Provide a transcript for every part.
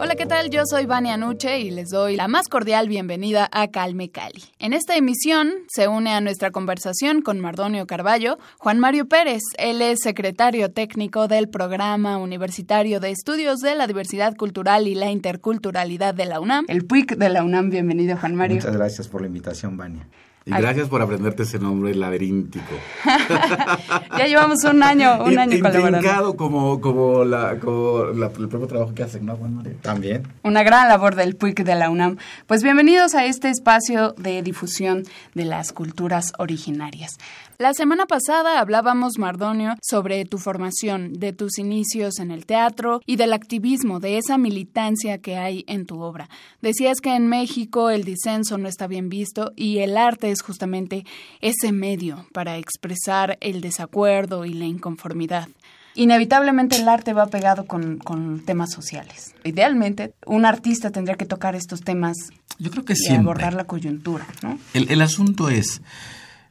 Hola, ¿qué tal? Yo soy Vania Nuche y les doy la más cordial bienvenida a Calme Cali. En esta emisión se une a nuestra conversación con Mardonio Carballo Juan Mario Pérez. Él es secretario técnico del Programa Universitario de Estudios de la Diversidad Cultural y la Interculturalidad de la UNAM. El PUIC de la UNAM. Bienvenido, Juan Mario. Muchas gracias por la invitación, Vania. Y gracias por aprenderte ese nombre laberíntico. ya llevamos un año, un año colaborando. como, como, la, como el propio trabajo que hacen, ¿no, Juan María? También. Una gran labor del PUIC de la UNAM. Pues bienvenidos a este espacio de difusión de las culturas originarias. La semana pasada hablábamos, Mardonio, sobre tu formación, de tus inicios en el teatro y del activismo, de esa militancia que hay en tu obra. Decías que en México el disenso no está bien visto y el arte es justamente ese medio para expresar el desacuerdo y la inconformidad. Inevitablemente el arte va pegado con, temas sociales. Idealmente, un artista tendría que tocar estos temas Yo creo que y abordar la coyuntura. ¿no? El, el asunto es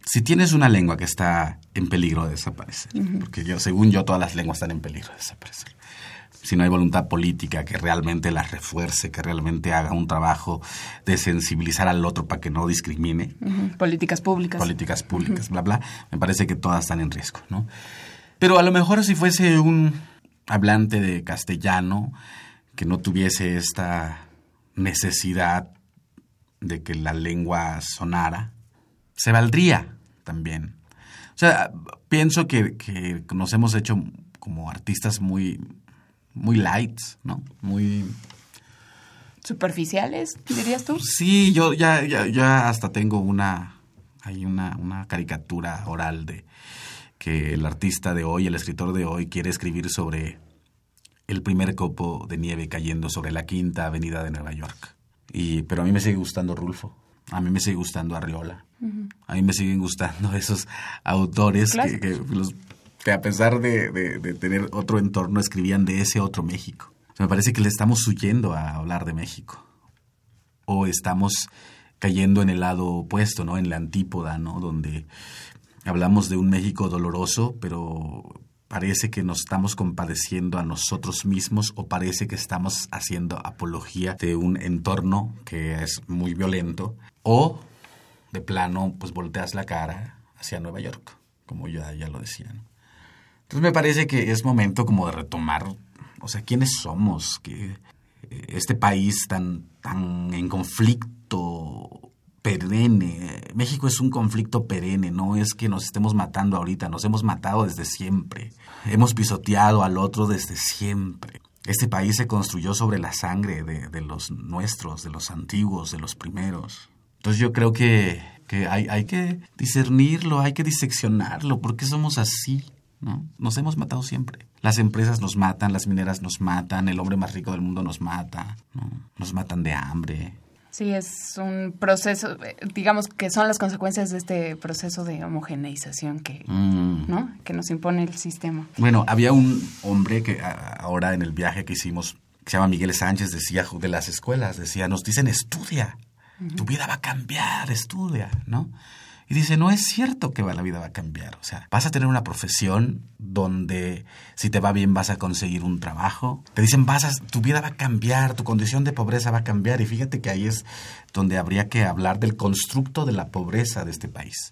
si tienes una lengua que está en peligro de desaparecer, porque yo, según yo todas las lenguas están en peligro de desaparecer, si no hay voluntad política que realmente las refuerce, que realmente haga un trabajo de sensibilizar al otro para que no discrimine. Políticas públicas. Políticas públicas, bla, bla. Me parece que todas están en riesgo, ¿no? Pero a lo mejor si fuese un hablante de castellano que no tuviese esta necesidad de que la lengua sonara, se valdría también. O sea, pienso que, que nos hemos hecho como artistas muy, muy light, ¿no? Muy... ¿Superficiales, dirías tú? Sí, yo ya, ya, ya hasta tengo una, hay una, una caricatura oral de que el artista de hoy, el escritor de hoy, quiere escribir sobre el primer copo de nieve cayendo sobre la quinta avenida de Nueva York. Y, pero a mí me sigue gustando Rulfo, a mí me sigue gustando Arriola, a mí me siguen gustando esos autores que, a pesar de, tener otro entorno escribían de ese otro México. me parece que le estamos huyendo a hablar de México. O estamos cayendo en el lado opuesto, ¿no? En la antípoda, ¿no? Donde hablamos de un México doloroso, pero parece que nos estamos compadeciendo a nosotros mismos o parece que estamos haciendo apología de un entorno que es muy violento o de plano, pues volteas la cara hacia Nueva York, como ya, ya lo decía. Entonces me parece que es momento como de retomar, o sea, quiénes somos, que eh, este país tan, tan en conflicto perenne. México es un conflicto perenne, no es que nos estemos matando ahorita, nos hemos matado desde siempre. Hemos pisoteado al otro desde siempre. Este país se construyó sobre la sangre de, los nuestros, de los antiguos, de los primeros. Entonces yo creo que, hay, hay, que discernirlo, hay que diseccionarlo, porque somos así, ¿no? Nos hemos matado siempre. Las empresas nos matan, las mineras nos matan, el hombre más rico del mundo nos mata, ¿no? Nos matan de hambre. Sí, es un proceso, digamos que son las consecuencias de este proceso de homogeneización que, mm. ¿no? que nos impone el sistema. Bueno, había un hombre que ahora en el viaje que hicimos, que se llama Miguel Sánchez, decía de las escuelas, decía, nos dicen estudia, tu vida va a cambiar, estudia, ¿no? Y dice, no es cierto que la vida va a cambiar. O sea, vas a tener una profesión donde si te va bien vas a conseguir un trabajo. Te dicen, vas a, tu vida va a cambiar, tu condición de pobreza va a cambiar. Y fíjate que ahí es donde habría que hablar del constructo de la pobreza de este país.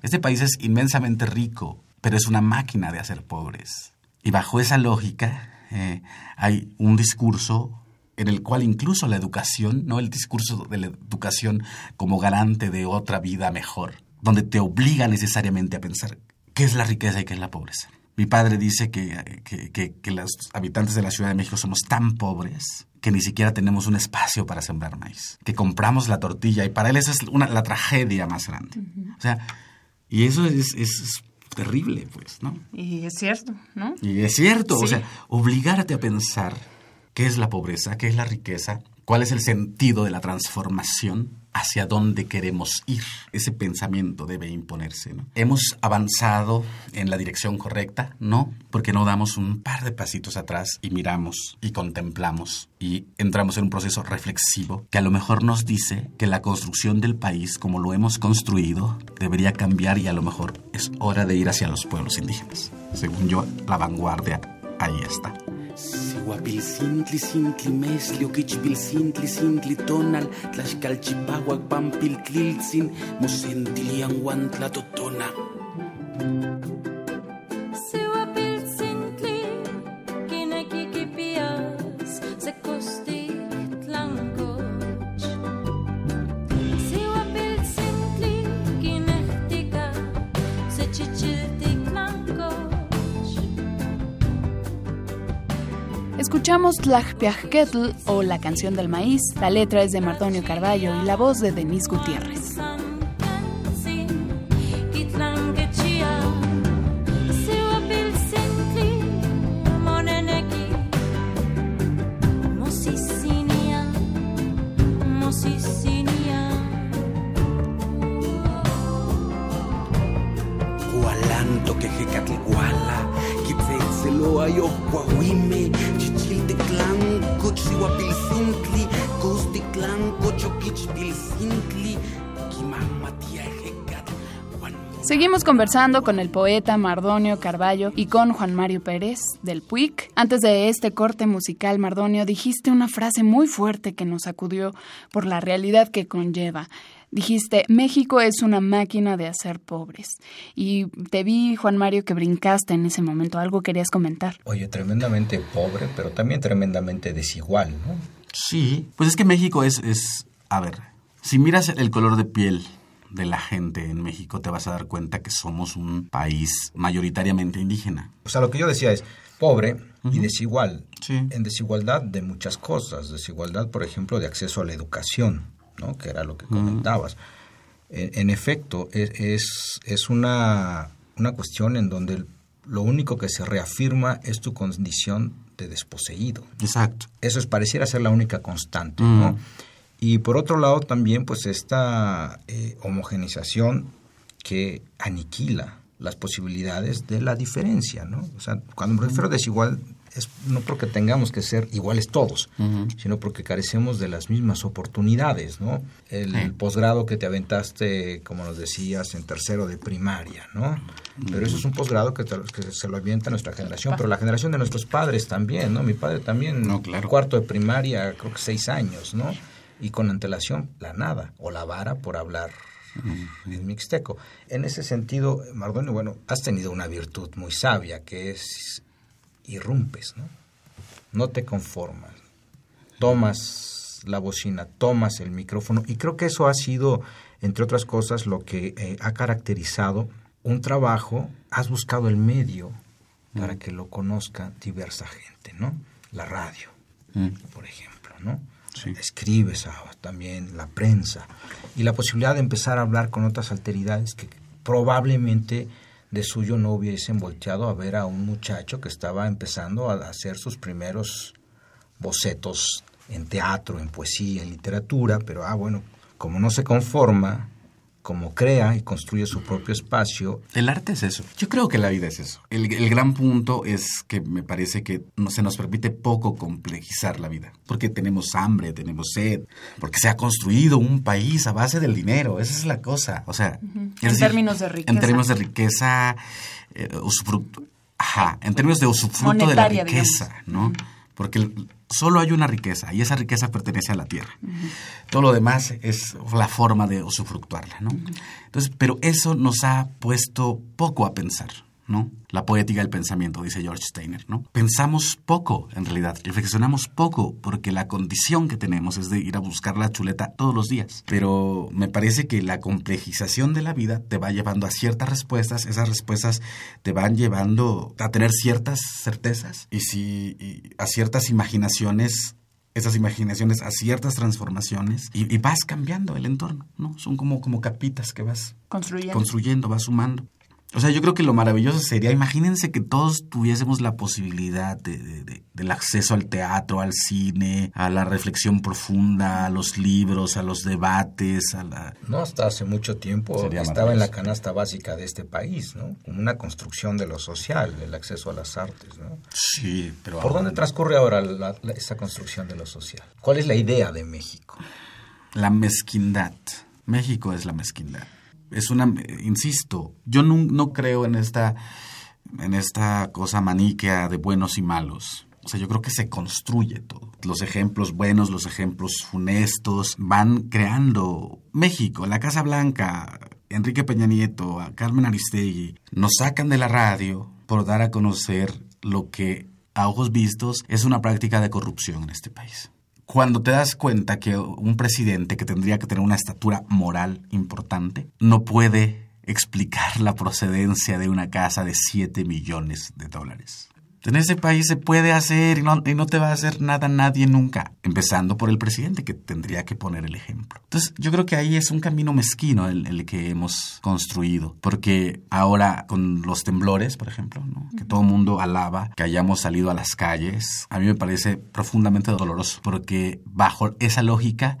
Este país es inmensamente rico, pero es una máquina de hacer pobres. Y bajo esa lógica eh, hay un discurso en el cual incluso la educación, no el discurso de la educación como garante de otra vida mejor, donde te obliga necesariamente a pensar qué es la riqueza y qué es la pobreza. Mi padre dice que, que, los habitantes de la Ciudad de México somos tan pobres que ni siquiera tenemos un espacio para sembrar maíz, que compramos la tortilla y para él esa es una, la tragedia más grande. O sea, Y eso es, es terrible, pues, ¿no? Y es cierto, ¿no? Y es cierto, o sea, obligarte a pensar qué es la pobreza, qué es la riqueza, cuál es el sentido de la transformación, hacia dónde queremos ir. Ese pensamiento debe imponerse. ¿no? ¿Hemos avanzado en la dirección correcta? No, porque no damos un par de pasitos atrás y miramos y contemplamos y entramos en un proceso reflexivo que a lo mejor nos dice que la construcción del país como lo hemos construido debería cambiar y a lo mejor es hora de ir hacia los pueblos indígenas. Según yo, la vanguardia ahí está. Sihuapil sintli sintli mesli oquichpil sintli sintli tonal tlaxcalchipahuac pampil tliltzin mosentilian huantlatotona. Escuchamos Tlajpiajquetl o La canción del maíz. La letra es de Mardonio Carballo y la voz de Denise Gutiérrez. Seguimos conversando con el poeta Mardonio Carballo y con Juan Mario Pérez del PUIC. Antes de este corte musical, Mardonio, dijiste una frase muy fuerte que nos sacudió por la realidad que conlleva. Dijiste, México es una máquina de hacer pobres. Y te vi, Juan Mario, que brincaste en ese momento. ¿Algo querías comentar? Oye, tremendamente pobre, pero también tremendamente desigual, ¿no? Sí, pues es que México es, es, a ver, si miras el color de piel de la gente en México, te vas a dar cuenta que somos un país mayoritariamente indígena. O sea, lo que yo decía es pobre y desigual. En desigualdad de muchas cosas. Desigualdad, por ejemplo, de acceso a la educación, ¿no? que era lo que comentabas. en, efecto, es, es, una, una cuestión en donde lo único que se reafirma es tu condición de desposeído. Exacto. Eso es, pareciera ser la única constante, ¿no? Y por otro lado también pues esta eh, homogenización que aniquila las posibilidades de la diferencia, ¿no? O sea, cuando me refiero a desigual es no porque tengamos que ser iguales todos, sino porque carecemos de las mismas oportunidades, ¿no? El posgrado que te aventaste, como nos decías, en tercero de primaria, ¿no? Pero eso es un posgrado que, que, se lo avienta nuestra generación, pero la generación de nuestros padres también, ¿no? Mi padre también, no, claro. cuarto de primaria, creo que seis años, ¿no? Y con antelación la nada o la vara por hablar en mixteco. En ese sentido, Mardonio, bueno, has tenido una virtud muy sabia que es irrumpes, ¿no? No te conformas. Tomas la bocina, tomas el micrófono y creo que eso ha sido, entre otras cosas, lo que eh, ha caracterizado un trabajo. Has buscado el medio para que lo conozca diversa gente, ¿no? La radio, por ejemplo, ¿no? Escribes también la prensa. Y la posibilidad de empezar a hablar con otras alteridades que probablemente de suyo no hubiesen volteado a ver a un muchacho que estaba empezando a hacer sus primeros bocetos en teatro, en poesía, en literatura, pero ah bueno, como no se conforma como crea y construye su propio espacio. El arte es eso. Yo creo que la vida es eso. El, gran punto es que me parece que no, se nos permite poco complejizar la vida. Porque tenemos hambre, tenemos sed, porque se ha construido un país a base del dinero. Esa es la cosa. O sea, en términos de riqueza. En términos de riqueza, eh, usufructo. Ajá, en términos de usufructo de la riqueza, ¿no? Porque solo hay una riqueza y esa riqueza pertenece a la tierra. Todo lo demás es la forma de usufructuarla, ¿no? Entonces, pero eso nos ha puesto poco a pensar. ¿No? La poética del pensamiento, dice George Steiner, ¿no? Pensamos poco, en realidad, reflexionamos poco, porque la condición que tenemos es de ir a buscar la chuleta todos los días. Pero me parece que la complejización de la vida te va llevando a ciertas respuestas, esas respuestas te van llevando a tener ciertas certezas y, si, a ciertas imaginaciones esas imaginaciones a ciertas transformaciones y, y vas cambiando el entorno, ¿no? Son como, como capitas que vas Construyendo. construyendo, vas sumando. O sea, yo creo que lo maravilloso sería, imagínense que todos tuviésemos la posibilidad de, de- de- del acceso al teatro, al cine, a la reflexión profunda, a los libros, a los debates, a la... No hasta hace mucho tiempo estaba en la canasta básica de este país, ¿no? Como una construcción de lo social, el acceso a las artes, ¿no? Sí, pero... ¿Por dónde transcurre ahora la- la- esa construcción de lo social? ¿Cuál es la idea de México? La mezquindad. México es la mezquindad. Es una, insisto, yo no, no creo en esta, en esta cosa maniquea de buenos y malos. O sea, yo creo que se construye todo. Los ejemplos buenos, los ejemplos funestos van creando México, la Casa Blanca, Enrique Peña Nieto, a Carmen Aristegui, nos sacan de la radio por dar a conocer lo que a ojos vistos es una práctica de corrupción en este país cuando te das cuenta que un presidente que tendría que tener una estatura moral importante no puede explicar la procedencia de una casa de 7 millones de dólares. En ese país se puede hacer y no, te va a hacer nada nadie nunca, empezando por el presidente que tendría que poner el ejemplo. Entonces yo creo que ahí es un camino mezquino el, que hemos construido, porque ahora con los temblores, por ejemplo, que todo el mundo alaba que hayamos salido a las calles, a mí me parece profundamente doloroso, porque bajo esa lógica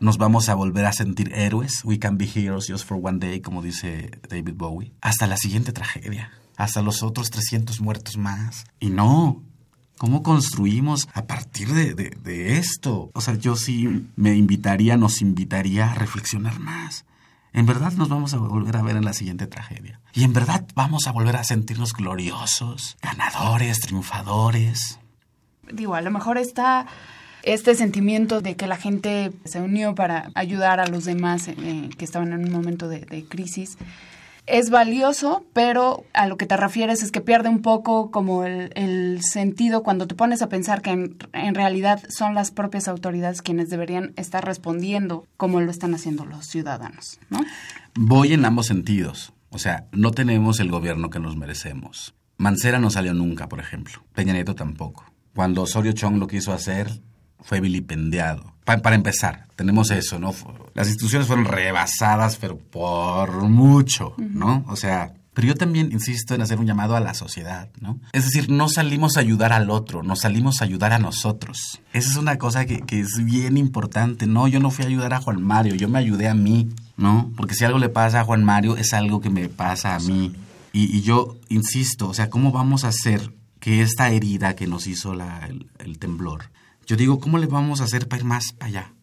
nos vamos a volver a sentir héroes, we can be heroes just for one day, como dice David Bowie, hasta la siguiente tragedia, hasta los otros 300 muertos más. Y no, ¿Cómo construimos a partir de, esto? O sea, yo sí me invitaría, nos invitaría a reflexionar más. En verdad nos vamos a volver a ver en la siguiente tragedia. Y en verdad vamos a volver a sentirnos gloriosos, ganadores, triunfadores. Digo, a lo mejor está este sentimiento de que la gente se unió para ayudar a los demás eh, que estaban en un momento de, de crisis. Es valioso, pero a lo que te refieres es que pierde un poco como el, el sentido cuando te pones a pensar que en, en realidad son las propias autoridades quienes deberían estar respondiendo como lo están haciendo los ciudadanos, ¿no? Voy en ambos sentidos. O sea, no tenemos el gobierno que nos merecemos. Mancera no salió nunca, por ejemplo. Peña Nieto tampoco. Cuando Osorio Chong lo quiso hacer, fue vilipendiado. Pa- para empezar, tenemos eso, ¿no? Las instituciones fueron rebasadas, pero por mucho, ¿no? O sea, pero yo también insisto en hacer un llamado a la sociedad, ¿no? Es decir, no salimos a ayudar al otro, nos salimos a ayudar a nosotros. Esa es una cosa que, que es bien importante. No, yo no fui a ayudar a Juan Mario, yo me ayudé a mí, ¿no? Porque si algo le pasa a Juan Mario, es algo que me pasa a mí. Y, y yo insisto, o sea, ¿cómo vamos a hacer que esta herida que nos hizo la- el, el temblor, yo digo, ¿cómo le vamos a hacer para ir más allá?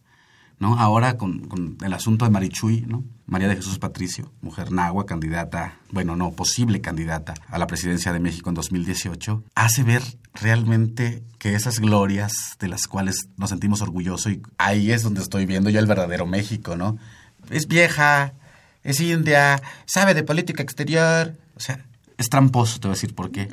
¿No? Ahora con, con el asunto de Marichuy, ¿no? María de Jesús Patricio, mujer nagua, candidata, bueno, no, posible candidata a la presidencia de México en 2018, hace ver realmente que esas glorias de las cuales nos sentimos orgullosos, y ahí es donde estoy viendo yo el verdadero México, ¿no? Es vieja, es india, sabe de política exterior, o sea, es tramposo, te voy a decir por qué.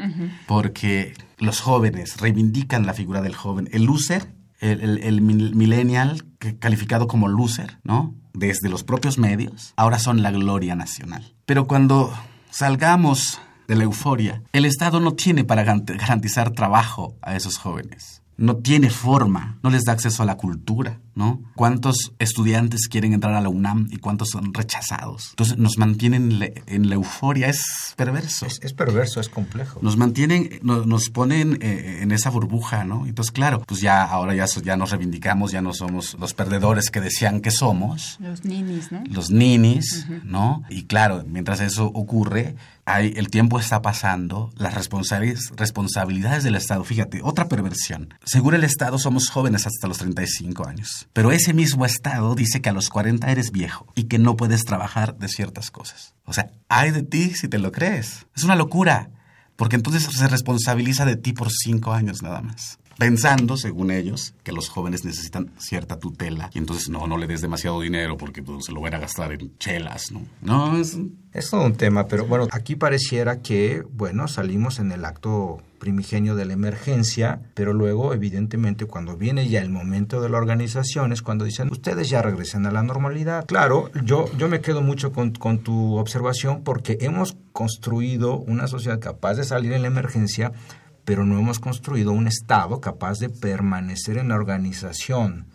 Porque los jóvenes reivindican la figura del joven. El loser, el, el- el mil- millennial calificado como loser, ¿no? Desde los propios medios, ahora son la gloria nacional. Pero cuando salgamos de la euforia, el Estado no tiene para garantizar trabajo a esos jóvenes. No tiene forma, no les da acceso a la cultura, ¿no? ¿Cuántos estudiantes quieren entrar a la UNAM y cuántos son rechazados? Entonces nos mantienen en la, en la euforia, es perverso. Es, es perverso, es complejo. Nos mantienen, no- nos, ponen eh, en esa burbuja, ¿no? Entonces, claro, pues ya ahora ya, ya nos reivindicamos, ya no somos los perdedores que decían que somos, Los ninis, ¿no? los ninis, ¿no? Y claro, mientras eso ocurre, hay, el tiempo está pasando, las responsabilidades, responsabilidades del Estado, fíjate, otra perversión. Seguro el Estado somos jóvenes hasta los 35 años, pero ese mismo Estado dice que a los 40 eres viejo y que no puedes trabajar de ciertas cosas. O sea, hay de ti si te lo crees. Es una locura, porque entonces se responsabiliza de ti por cinco años nada más pensando, según ellos, que los jóvenes necesitan cierta tutela y entonces no, no le des demasiado dinero porque pues, se lo van a gastar en chelas, ¿no? No, es... Es todo un tema, pero bueno, aquí pareciera que, bueno, salimos en el acto primigenio de la emergencia, pero luego, evidentemente, cuando viene ya el momento de la organización, es cuando dicen, ustedes ya regresen a la normalidad. Claro, yo, yo me quedo mucho con, con tu observación porque hemos construido una sociedad capaz de salir en la emergencia, pero no hemos construido un Estado capaz de permanecer en la organización,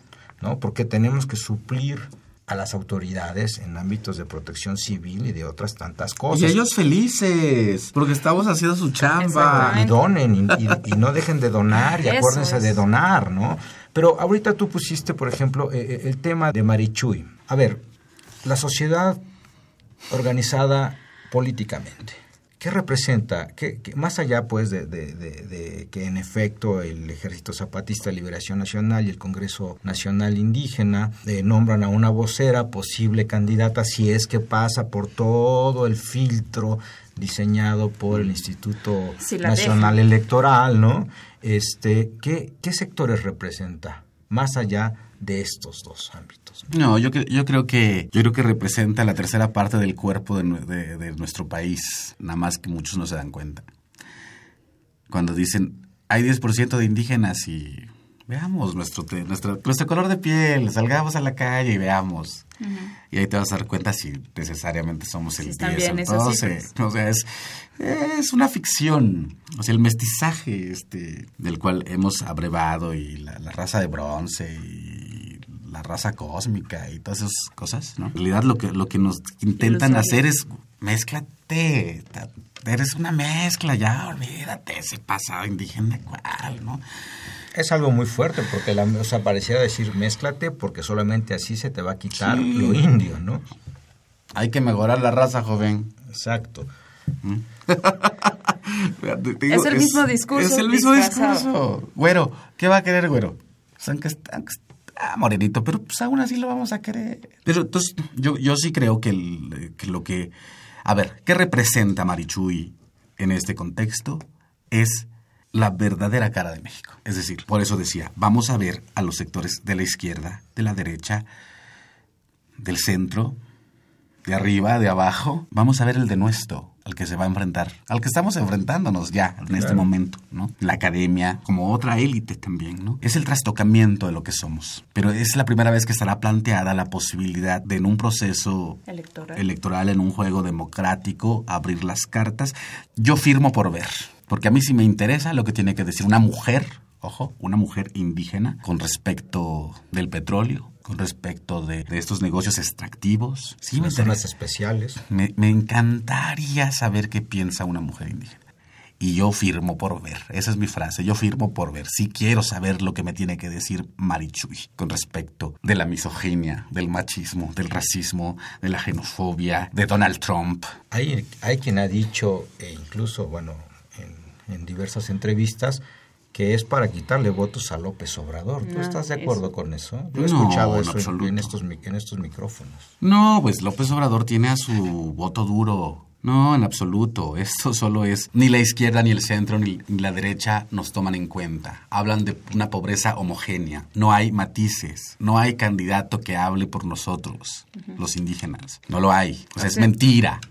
¿no? Porque tenemos que suplir a las autoridades en ámbitos de protección civil y de otras tantas cosas. Y ellos felices, porque estamos haciendo su chamba. Y donen, y, y- y no dejen de donar, y Eso acuérdense es. de donar, ¿no? Pero ahorita tú pusiste, por ejemplo, eh, eh, el tema de Marichuy. A ver, la sociedad organizada políticamente. ¿Qué representa? ¿Qué, qué- más allá, pues, de, de- de- de que en efecto el Ejército Zapatista de Liberación Nacional y el Congreso Nacional Indígena eh, nombran a una vocera posible candidata si es que pasa por todo el filtro diseñado por el Instituto Si Nacional Electoral, ¿no? Este, ¿qué, ¿Qué sectores representa más allá de estos dos ámbitos? No, yo, yo creo que yo creo que representa la tercera parte del cuerpo de, de- de nuestro país, nada más que muchos no se dan cuenta. Cuando dicen hay 10% de indígenas y veamos nuestro, nuestro nuestro color de piel, salgamos a la calle y veamos. Y ahí te vas a dar cuenta si necesariamente somos el Si están 10 bien o el esas 12. cifras. O sea, es, es una ficción. O sea, el mestizaje este, del cual hemos abrevado y la, la raza de bronce y la raza cósmica y todas esas cosas, ¿no? En realidad lo que, lo que nos intentan hacer es mézclate. ta- Eres una mezcla, ya olvídate ese pasado indígena cual, ¿no? Es algo muy fuerte porque la, o sea, pareciera decir mézclate porque solamente así se te va a quitar Sí. lo indio, ¿no? Hay que mejorar la raza, joven. Exacto. Te Es el mismo discurso Es el mismo discurso. Güero, ¿qué va a querer, güero? Pues aunque está, aunque está morenito, pero pues aún así lo vamos a querer. Pero entonces, yo, yo sí creo que, el- que lo que... A ver, ¿qué representa Marichuy en este contexto? Es la verdadera cara de México. Es decir, por eso decía, vamos a ver a los sectores de la izquierda, de la derecha, del centro, de arriba, de abajo, vamos a ver el de nuestro, al que se va a enfrentar, al que estamos enfrentándonos ya en este momento, ¿no? La academia, como otra élite también, ¿no? Es el trastocamiento de lo que somos, pero es la primera vez que estará planteada la posibilidad de en un proceso Electoral. electoral, en un juego democrático, abrir las cartas. Yo firmo por ver, porque a mí sí me interesa lo que tiene que decir una mujer, ojo, una mujer indígena con respecto del petróleo, con respecto de, de estos negocios extractivos. Sí, me zonas especiales. Me, me encantaría saber qué piensa una mujer indígena. Y yo firmo por ver. Esa es mi frase. Yo firmo por ver. Sí quiero saber lo que me tiene que decir Marichuy con respecto de la misoginia, del machismo, del racismo, de la xenofobia, de Donald Trump. Hay, hay quien ha dicho, e incluso, bueno, en, en diversas entrevistas, que es para quitarle votos a López Obrador. ¿Tú No, estás de eso- acuerdo con eso? Yo he No, escuchado en eso en- absoluto. en, estos, en estos micrófonos. No, pues López Obrador tiene a su voto duro. No, en absoluto. Esto solo es ni la izquierda, ni el centro, ni, ni la derecha nos toman en cuenta. Hablan de una pobreza homogénea. No hay matices. No hay candidato que hable por nosotros, los indígenas. No lo hay. O sea, es mentira.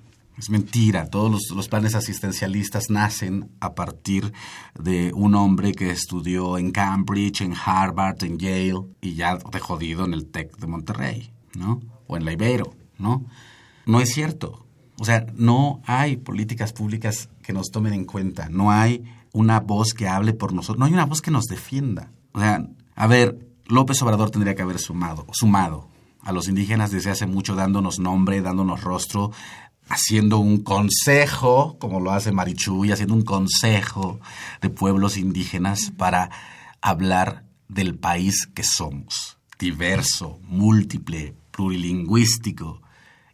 Es mentira. Todos los, los planes asistencialistas nacen a partir de un hombre que estudió en Cambridge, en Harvard, en Yale y ya de jodido en el TEC de Monterrey, ¿no? O en la Ibero, ¿no? No es cierto. O sea, no hay políticas públicas que nos tomen en cuenta. No hay una voz que hable por nosotros. No hay una voz que nos defienda. O sea, a ver, López Obrador tendría que haber sumado, sumado a los indígenas desde hace mucho, dándonos nombre, dándonos rostro, haciendo un consejo, como lo hace Marichuy, haciendo un consejo de pueblos indígenas para hablar del país que somos, diverso, múltiple, plurilingüístico.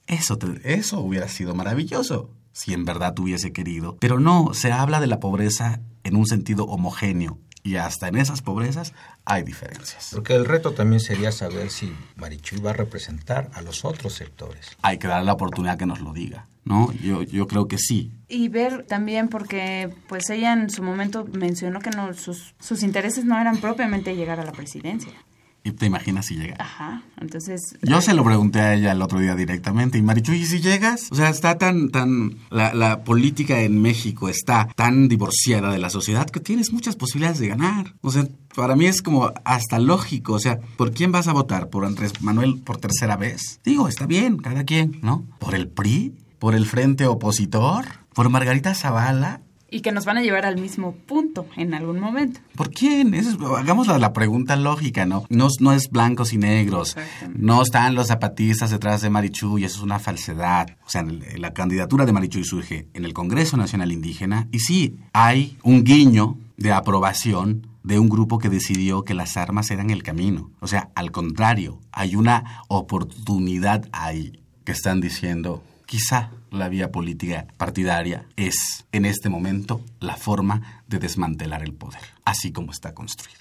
Eso, eso hubiera sido maravilloso si en verdad hubiese querido. Pero no, se habla de la pobreza en un sentido homogéneo y hasta en esas pobrezas hay diferencias. Porque el reto también sería saber si Marichuy va a representar a los otros sectores. Hay que darle la oportunidad que nos lo diga, ¿no? Yo, yo creo que sí. Y ver también porque pues ella en su momento mencionó que no sus, sus intereses no eran propiamente llegar a la presidencia. ¿Y te imaginas si llega? Ajá, entonces Yo se lo pregunté a ella el otro día directamente. Y Marichuy, ¿y si llegas? O sea, está tan, tan, la, la política en México está tan divorciada de la sociedad que tienes muchas posibilidades de ganar. O sea, para mí es como hasta lógico. O sea, ¿por quién vas a votar? ¿Por Andrés Manuel por tercera vez? Digo, está bien, cada quien, ¿no? ¿Por el PRI? ¿Por el Frente Opositor? ¿Por Margarita Zavala? Y que nos van a llevar al mismo punto en algún momento. ¿Por quién? hagamos la, pregunta lógica, ¿no? ¿no? No es blancos y negros. No están los zapatistas detrás de Marichuy, eso es una falsedad. O sea, la candidatura de Marichuy surge en el Congreso Nacional Indígena y sí, hay un guiño de aprobación de un grupo que decidió que las armas eran el camino. O sea, al contrario, hay una oportunidad ahí que están diciendo, quizá la vía política partidaria es, en este momento, la forma de desmantelar el poder, así como está construido.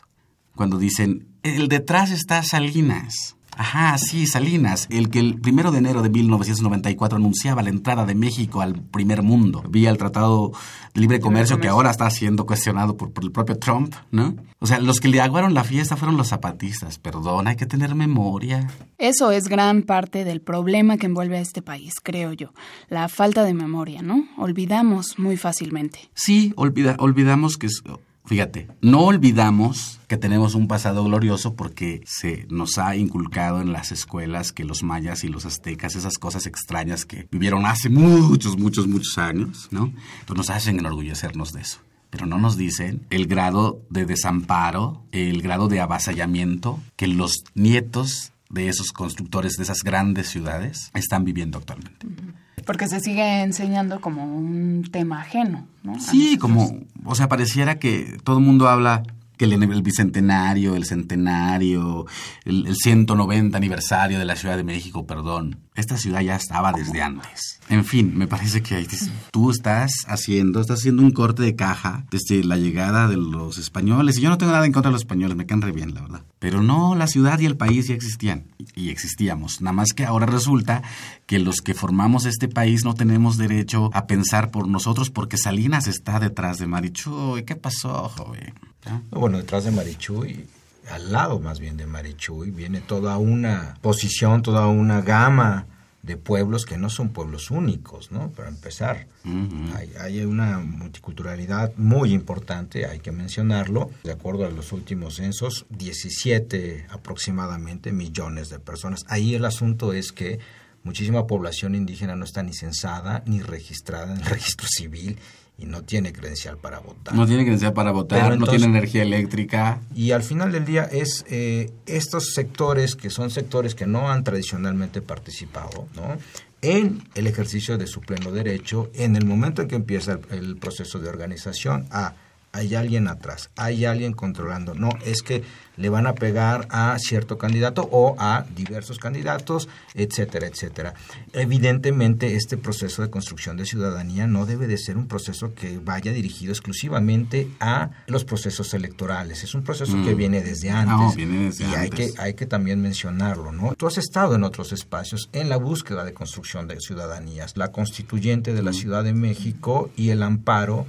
Cuando dicen, el detrás está Salinas, Ajá, sí, Salinas, el que el primero de enero de 1994 anunciaba la entrada de México al primer mundo, vía el Tratado de Libre Comercio, que ahora está siendo cuestionado por, el propio Trump, ¿no? O sea, los que le aguaron la fiesta fueron los zapatistas, perdón, hay que tener memoria. Eso es gran parte del problema que envuelve a este país, creo yo, la falta de memoria, ¿no? Olvidamos muy fácilmente. Sí, olvida, olvidamos que... Es, Fíjate, no olvidamos que tenemos un pasado glorioso porque se nos ha inculcado en las escuelas que los mayas y los aztecas, esas cosas extrañas que vivieron hace muchos, muchos, muchos años, ¿no? Entonces nos hacen enorgullecernos de eso. Pero no nos dicen el grado de desamparo, el grado de avasallamiento que los nietos de esos constructores de esas grandes ciudades están viviendo actualmente. Porque se sigue enseñando como un tema ajeno, ¿no? Sí, como, o sea, pareciera que todo el mundo habla que el, bicentenario, el centenario, el, el, 190 aniversario de la Ciudad de México, perdón. Esta ciudad ya estaba desde antes. En fin, me parece que tú estás haciendo, estás haciendo un corte de caja desde la llegada de los españoles. Y yo no tengo nada en contra de los españoles, me caen re bien, la verdad. Pero no, la ciudad y el país ya existían y existíamos. Nada más que ahora resulta que los que formamos este país no tenemos derecho a pensar por nosotros porque Salinas está detrás de Marichuy. ¿Qué pasó, joven? Bueno, detrás de Marichuy, al lado más bien de Marichuy, viene toda una posición, toda una gama de pueblos que no son pueblos únicos, ¿no? Para empezar, hay, hay, una multiculturalidad muy importante, hay que mencionarlo. De acuerdo a los últimos censos, 17 aproximadamente millones de personas. Ahí el asunto es que muchísima población indígena no está ni censada ni registrada en el registro civil y no tiene credencial para votar. No tiene credencial para votar, no tiene energía eléctrica. Y al final del día es eh, estos sectores que son sectores que no han tradicionalmente participado, ¿no? en el ejercicio de su pleno derecho, en el momento en que empieza el, el proceso de organización, a hay alguien atrás, hay alguien controlando. No, es que le van a pegar a cierto candidato o a diversos candidatos, etcétera, etcétera. Evidentemente, este proceso de construcción de ciudadanía no debe de ser un proceso que vaya dirigido exclusivamente a los procesos electorales. Es un proceso que mm. viene desde antes. y hay que hay que también mencionarlo, ¿no? Tú has estado en otros espacios en la búsqueda de construcción de ciudadanías, la constituyente de la mm. Ciudad de México y el amparo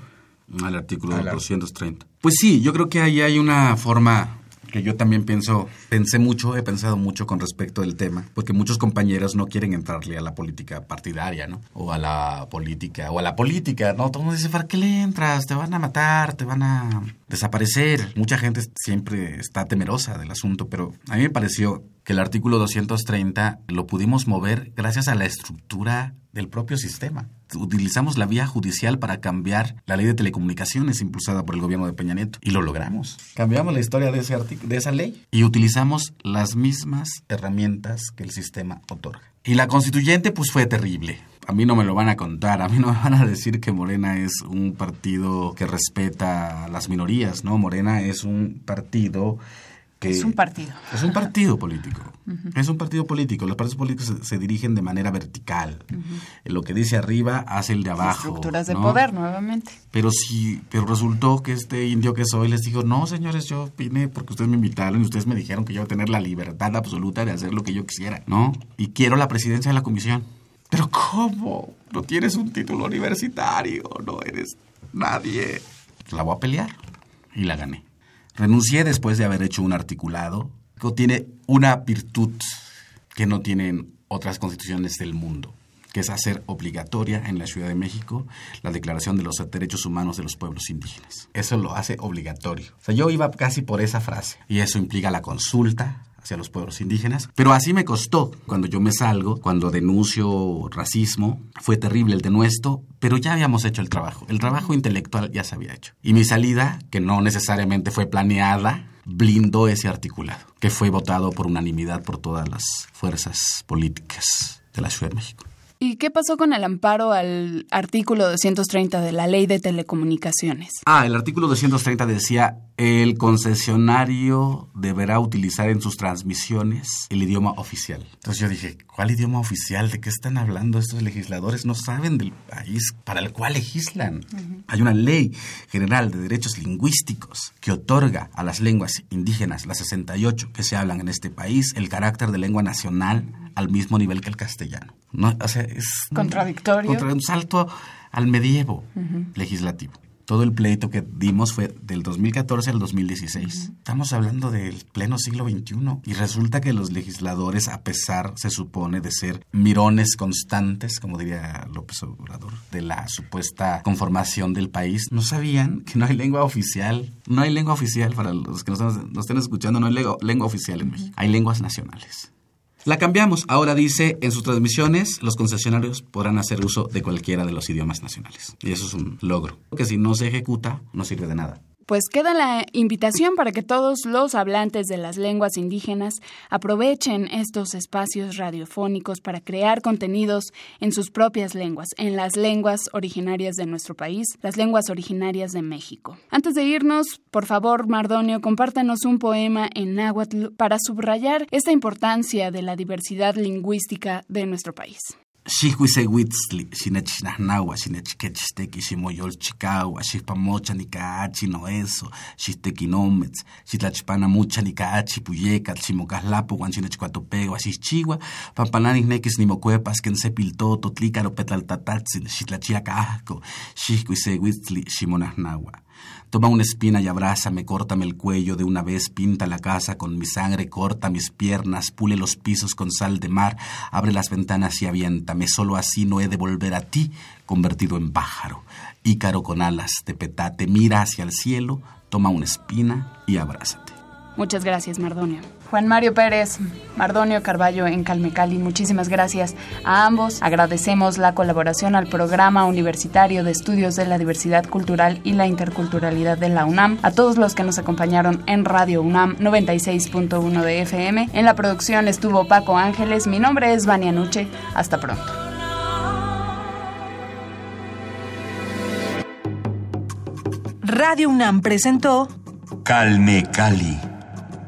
al artículo 230. Pues sí, yo creo que ahí hay una forma que yo también pienso, pensé mucho, he pensado mucho con respecto del tema, porque muchos compañeros no quieren entrarle a la política partidaria, ¿no? O a la política, o a la política, ¿no? Todo el mundo dice, ¿para qué le entras? Te van a matar, te van a desaparecer. Mucha gente siempre está temerosa del asunto, pero a mí me pareció que el artículo 230 lo pudimos mover gracias a la estructura del propio sistema. Utilizamos la vía judicial para cambiar la ley de telecomunicaciones impulsada por el gobierno de Peña Nieto y lo logramos. Cambiamos la historia de, ese de esa ley y utilizamos las mismas herramientas que el sistema otorga. Y la constituyente pues fue terrible. A mí no me lo van a contar, a mí no me van a decir que Morena es un partido que respeta las minorías, ¿no? Morena es un partido es un partido. Es un partido político. Es un partido político. Los partidos políticos se, dirigen de manera vertical. Lo que dice arriba hace el de abajo. Estructuras de poder, nuevamente. Pero sí, pero resultó que este indio que soy les dijo, no, señores, yo vine porque ustedes me invitaron y ustedes me dijeron que yo iba a tener la libertad absoluta de hacer lo que yo quisiera, ¿no? Y quiero la presidencia de la comisión. Pero ¿cómo? No tienes un título universitario, no eres nadie. La voy a pelear. Y la gané. Renuncié después de haber hecho un articulado que tiene una virtud que no tienen otras constituciones del mundo, que es hacer obligatoria en la Ciudad de México la Declaración de los Derechos Humanos de los Pueblos Indígenas. Eso lo hace obligatorio. O sea, yo iba casi por esa frase. Y eso implica la consulta hacia los pueblos indígenas. Pero así me costó. Cuando yo me salgo, cuando denuncio racismo, fue terrible el denuesto, pero ya habíamos hecho el trabajo. El trabajo intelectual ya se había hecho. Y mi salida, que no necesariamente fue planeada, blindó ese articulado, que fue votado por unanimidad por todas las fuerzas políticas de la Ciudad de México. ¿Y qué pasó con el amparo al artículo 230 de la Ley de Telecomunicaciones? Ah, el artículo 230 decía, el concesionario deberá utilizar en sus transmisiones el idioma oficial. Entonces yo dije, ¿cuál idioma oficial? ¿De qué están hablando estos legisladores? No saben del país para el cual legislan. Hay una ley general de derechos lingüísticos que otorga a las lenguas indígenas, las 68 que se hablan en este país, el carácter de lengua nacional al mismo nivel que el castellano. No, o sea, es contradictorio. un salto al medievo legislativo. Todo el pleito que dimos fue del 2014 al 2016. Estamos hablando del pleno siglo XXI y resulta que los legisladores, a pesar, se supone, de ser mirones constantes, como diría López Obrador, de la supuesta conformación del país, no sabían que no hay lengua oficial. No hay lengua oficial para los que nos, nos estén escuchando, no hay lengua, lengua oficial en México. Hay lenguas nacionales. La cambiamos. Ahora dice, en sus transmisiones, los concesionarios podrán hacer uso de cualquiera de los idiomas nacionales. Y eso es un logro. Que si no se ejecuta, no sirve de nada. Pues queda la invitación para que todos los hablantes de las lenguas indígenas aprovechen estos espacios radiofónicos para crear contenidos en sus propias lenguas, en las lenguas originarias de nuestro país, las lenguas originarias de México. Antes de irnos, por favor, Mardonio, compártanos un poema en náhuatl para subrayar esta importancia de la diversidad lingüística de nuestro país. Xihcuisehuitztli, xinechnahnaua, xinechquechteki, ximoyolchicaua, xihpamocha nicaachi noeso, xitequinometz, xitlachpana mucha nicaachi puyecatl, ximocahlapo, guan xinechcuatopegua, xixchiua, pampananisnequis nimocuepas, quen sepiltoto, tlícaro petlaltatatzin, xitlachiacahco, xihcuisehuitztli, ximonahnaua. Toma una espina y abrázame, córtame el cuello de una vez, pinta la casa con mi sangre, corta mis piernas, pule los pisos con sal de mar, abre las ventanas y aviéntame, solo así no he de volver a ti, convertido en pájaro. Ícaro con alas de petate, mira hacia el cielo, toma una espina y abrázate. Muchas gracias, Mardonio. Juan Mario Pérez, Mardonio Carballo en Calmecali, muchísimas gracias a ambos. Agradecemos la colaboración al Programa Universitario de Estudios de la Diversidad Cultural y la Interculturalidad de la UNAM, a todos los que nos acompañaron en Radio UNAM 96.1 de FM. En la producción estuvo Paco Ángeles, mi nombre es Vania Nuche, hasta pronto. Radio UNAM presentó Calme Cali.